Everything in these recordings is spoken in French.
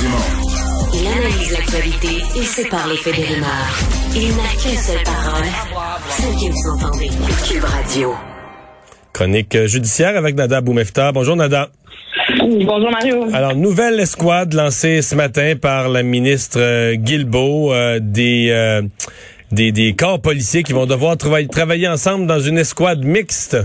Dumont. Il analyse l'actualité et sépare les faits des rumeurs. Il n'a qu'une seule parole, celle que vous entendez. Cube Radio. Chronique judiciaire avec Nada Boumefta. Bonjour Nada. Bonjour Mario. Alors, nouvelle escouade lancée ce matin par la ministre euh, Guilbeault euh, des, euh, des, des corps policiers qui vont devoir travailler, travailler ensemble dans une escouade mixte.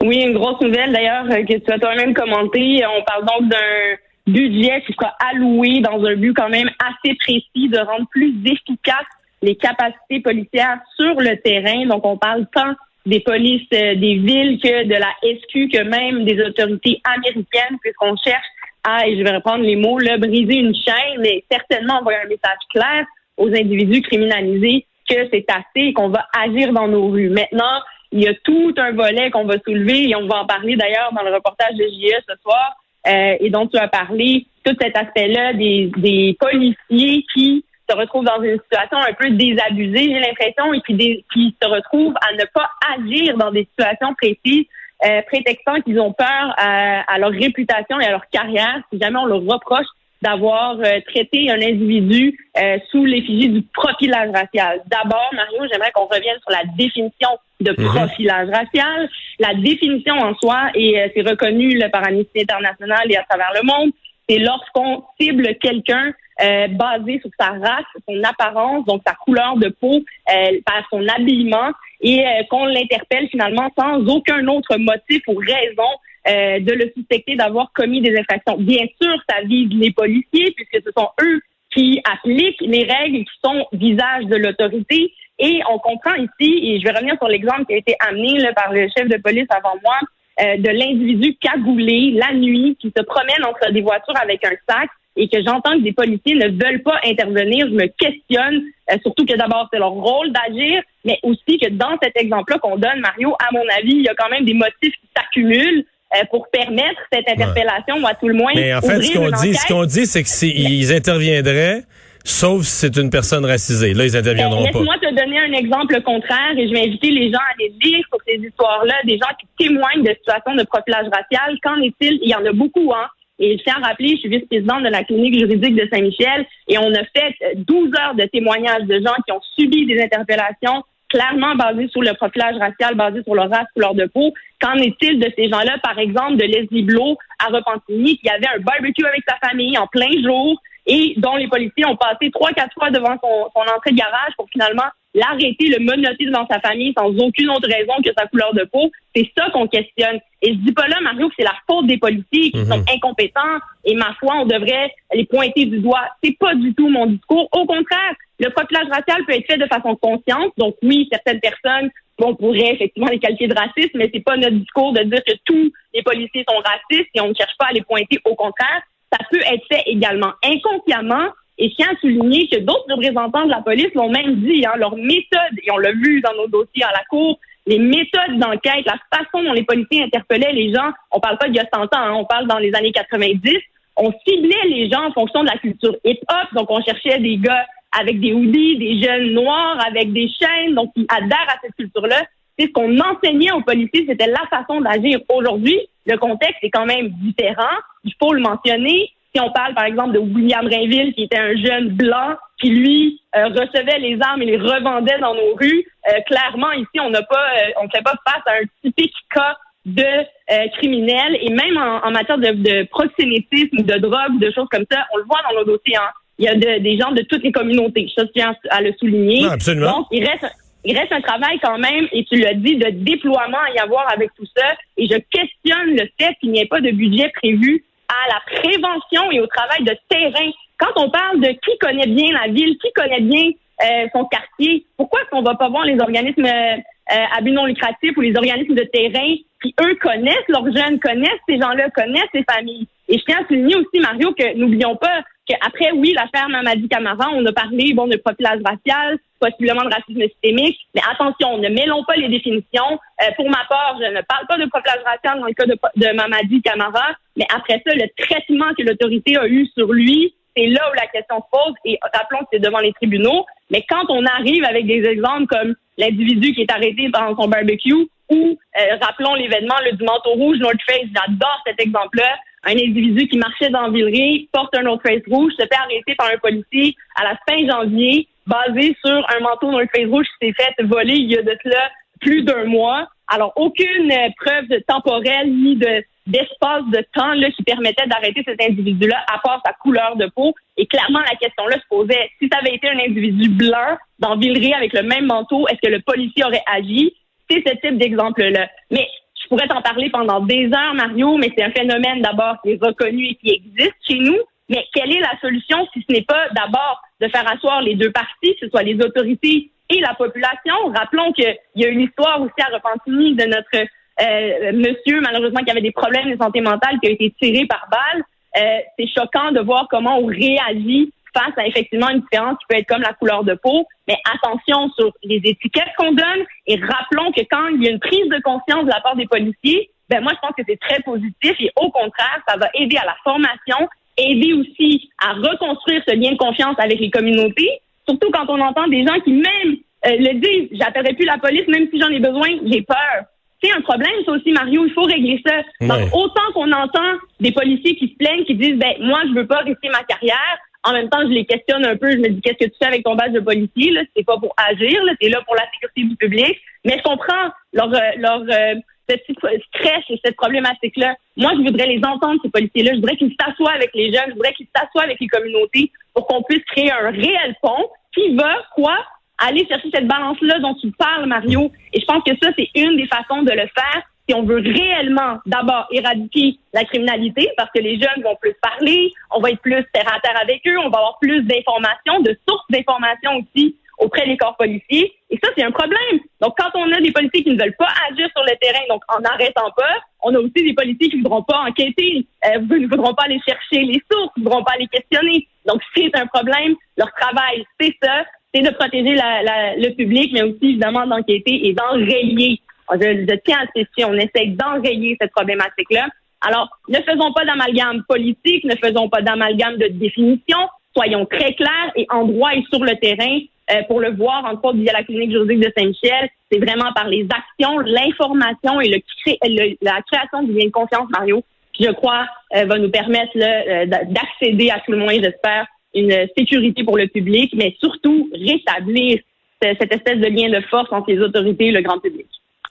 Oui, une grosse nouvelle d'ailleurs que tu as toi-même commenté. On parle donc d'un budget qui sera alloué dans un but quand même assez précis de rendre plus efficaces les capacités policières sur le terrain. Donc, on parle tant des polices euh, des villes que de la SQ, que même des autorités américaines, puisqu'on cherche à, et je vais reprendre les mots, là, briser une chaîne, mais certainement envoyer un message clair aux individus criminalisés que c'est assez et qu'on va agir dans nos rues. Maintenant, il y a tout un volet qu'on va soulever et on va en parler d'ailleurs dans le reportage de JE ce soir euh, et dont tu as parlé, tout cet aspect-là des, des policiers qui se retrouvent dans une situation un peu désabusée, j'ai l'impression, et qui, qui se retrouvent à ne pas agir dans des situations précises, euh, prétextant qu'ils ont peur à, leur réputation et à leur carrière si jamais on leur reproche d'avoir euh, traité un individu euh, sous l'effigie du profilage racial. D'abord, Mario, j'aimerais qu'on revienne sur la définition de Mhm. profilage racial. La définition en soi, et euh, c'est reconnu là, par Amnesty International et à travers le monde, c'est lorsqu'on cible quelqu'un euh, basé sur sa race, son apparence, donc sa couleur de peau, euh, par son habillement, et euh, qu'on l'interpelle finalement sans aucun autre motif ou raison euh, de le suspecter d'avoir commis des infractions. Bien sûr, ça vise les policiers, puisque ce sont eux qui appliquent les règles qui sont visage de l'autorité. Et on comprend ici, et je vais revenir sur l'exemple qui a été amené là, par le chef de police avant moi, euh, de l'individu cagoulé la nuit qui se promène entre des voitures avec un sac et que j'entends que des policiers ne veulent pas intervenir. Je me questionne, euh, surtout que d'abord c'est leur rôle d'agir, mais aussi que dans cet exemple-là qu'on donne, Mario, à mon avis, il y a quand même des motifs qui s'accumulent euh, pour permettre cette interpellation ou à tout le moins. Mais en fait, ce qu'on dit, ce enquête. qu'on dit, c'est que c'est- ils interviendraient, sauf si c'est une personne racisée. Là, ils Ben, interviendront pas. Laisse-moi te donner un exemple contraire et je vais inviter les gens à aller lire sur ces histoires-là, des gens qui témoignent de situations de profilage racial. Qu'en est-il? Il y en a beaucoup, hein? Et je tiens à rappeler, je suis vice-présidente de la clinique juridique de Saint-Michel et on a fait euh, 12 heures de témoignages de gens qui ont subi des interpellations clairement basées sur le profilage racial, basées sur leur race, couleur de peau. Qu'en est-il de ces gens-là, par exemple, de Leslie Blo à Repentigny, qui avait un barbecue avec sa famille en plein jour et dont les policiers ont passé trois, quatre fois devant son, son entrée de garage pour finalement l'arrêter, le menotter devant sa famille sans aucune autre raison que sa couleur de peau. C'est ça qu'on questionne. Et je dis pas là, Mario, que c'est la faute des policiers qui Mhm. sont incompétents et ma foi, on devrait les pointer du doigt. C'est pas du tout mon discours. Au contraire, le profilage racial peut être fait de façon consciente. Donc oui, certaines personnes, on pourrait effectivement les qualifier de racistes, mais c'est pas notre discours de dire que tous les policiers sont racistes et on ne cherche pas à les pointer. Au contraire, ça peut être fait également inconsciemment. Et je tiens à souligner que d'autres représentants de la police l'ont même dit, hein, leur méthode, et on l'a vu dans nos dossiers à la cour, les méthodes d'enquête, la façon dont les policiers interpellaient les gens, on parle pas d'il y a 100 ans, hein, on parle dans les années 90, on ciblait les gens en fonction de la culture hip-hop, donc on cherchait des gars avec des hoodies, des jeunes noirs avec des chaînes, donc qui adhèrent à cette culture-là. C'est ce qu'on enseignait aux policiers, c'était la façon d'agir. Aujourd'hui, le contexte est quand même différent, il faut le mentionner. Si on parle par exemple de William Rainville, qui était un jeune blanc qui lui euh, recevait les armes et les revendait dans nos rues, euh, clairement ici on n'a pas, euh, on fait pas face à un typique cas de euh, criminels et même en, en matière de, de proxénétisme, de drogue, de choses comme ça, on le voit dans nos dossiers. Hein. Il y a de- des gens de toutes les communautés. Je tiens à le souligner. Non, absolument. Donc, il reste, il reste un travail quand même, et tu l'as dit, de déploiement à y avoir avec tout ça. Et je questionne le fait qu'il n'y ait pas de budget prévu à la prévention et au travail de terrain. Quand on parle de qui connaît bien la ville, qui connaît bien euh, son quartier, pourquoi est-ce qu'on va pas voir les organismes euh, euh, à but non lucratif ou les organismes de terrain qui, eux, connaissent leurs jeunes, connaissent ces gens-là, connaissent ces familles? Et je tiens à souligner aussi, Mario, que n'oublions pas qu'après, oui, l'affaire Mamadi Camara, on a parlé, bon, de profilage racial, possiblement de racisme systémique, mais attention, ne mêlons pas les définitions. Euh, pour ma part, je ne parle pas de profilage racial dans le cas de, Mamadi Camara, mais après ça, le traitement que l'autorité a eu sur lui, c'est là où la question se pose, et rappelons que c'est devant les tribunaux, mais quand on arrive avec des exemples comme l'individu qui est arrêté dans son barbecue, ou euh, rappelons l'événement le du manteau rouge North Face, j'adore cet exemple-là, un individu qui marchait dans Villeray, porte un autre face rouge, se fait arrêter par un policier à la fin janvier, basé sur un manteau North Face rouge qui s'est fait voler il y a de cela plus d'un mois. Alors, aucune preuve temporelle ni de d'espace de temps là, qui permettait d'arrêter cet individu-là, à part sa couleur de peau. Et clairement, la question-là se posait, si ça avait été un individu blanc dans Villeray avec le même manteau, est-ce que le policier aurait agi? C'est ce type d'exemple-là. Mais je pourrais t'en parler pendant des heures, Mario, mais c'est un phénomène d'abord qui est reconnu et qui existe chez nous. Mais quelle est la solution si ce n'est pas d'abord de faire asseoir les deux parties, que ce soit les autorités et la population? Rappelons qu'il y a une histoire aussi à Repentigny de notre euh, monsieur, malheureusement, qui avait des problèmes de santé mentale, qui a été tiré par balle. Euh, c'est choquant de voir comment on réagit face à effectivement une différence qui peut être comme la couleur de peau. Mais attention sur les étiquettes qu'on donne et rappelons que quand il y a une prise de conscience de la part des policiers, ben moi je pense que c'est très positif et au contraire, ça va aider à la formation, aider aussi à reconstruire ce lien de confiance avec les communautés, surtout quand on entend des gens qui même euh, le disent, j'appellerai plus la police même si j'en ai besoin, j'ai peur. C'est un problème, ça aussi, Mario. Il faut régler ça. Donc, autant qu'on entend des policiers qui se plaignent, qui disent, ben, moi, je veux pas risquer ma carrière. En même temps, je les questionne un peu. Je me dis, qu'est-ce que tu fais avec ton badge de policier? Là? C'est pas pour agir. Là. C'est là pour la sécurité du public. Mais je comprends leur, euh, leur euh, stress et cette problématique-là. Moi, je voudrais les entendre, ces policiers-là. Je voudrais qu'ils s'assoient avec les jeunes. Je voudrais qu'ils s'assoient avec les communautés pour qu'on puisse créer un réel pont qui va, quoi, aller chercher cette balance-là dont tu parles, Mario. Et je pense que ça, c'est une des façons de le faire si on veut réellement d'abord éradiquer la criminalité, parce que les jeunes vont plus parler, on va être plus terre à terre avec eux, on va avoir plus d'informations, de sources d'informations aussi auprès des corps policiers. Et ça, c'est un problème. Donc, quand on a des policiers qui ne veulent pas agir sur le terrain, donc en n'arrêtant pas, on a aussi des policiers qui ne voudront pas enquêter, euh, ne voudront pas aller chercher les sources, ne voudront pas aller questionner. Donc, c'est un problème. Leur travail, c'est ça c'est de protéger le public, mais aussi évidemment d'enquêter et d'enrayer. Je, je, tiens à spécifier, on essaie d'enrayer cette problématique-là. Alors, ne faisons pas d'amalgame politique, ne faisons pas d'amalgame de définition, soyons très clairs et en droit et sur le terrain euh, pour le voir, entre autres via la clinique juridique de Saint-Michel, c'est vraiment par les actions, l'information et le, la création du lien de confiance, Mario, qui, je crois, euh, va nous permettre euh, d'accéder à tout le moins, j'espère, une sécurité pour le public, mais surtout rétablir cette espèce de lien de force entre les autorités et le grand public.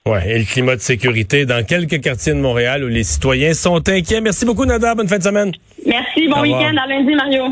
Ouais, et le climat de sécurité dans quelques quartiers de Montréal où les citoyens sont inquiets. Merci beaucoup, Nada. Bonne fin de semaine. Merci. Bon week-end. À lundi, Mario.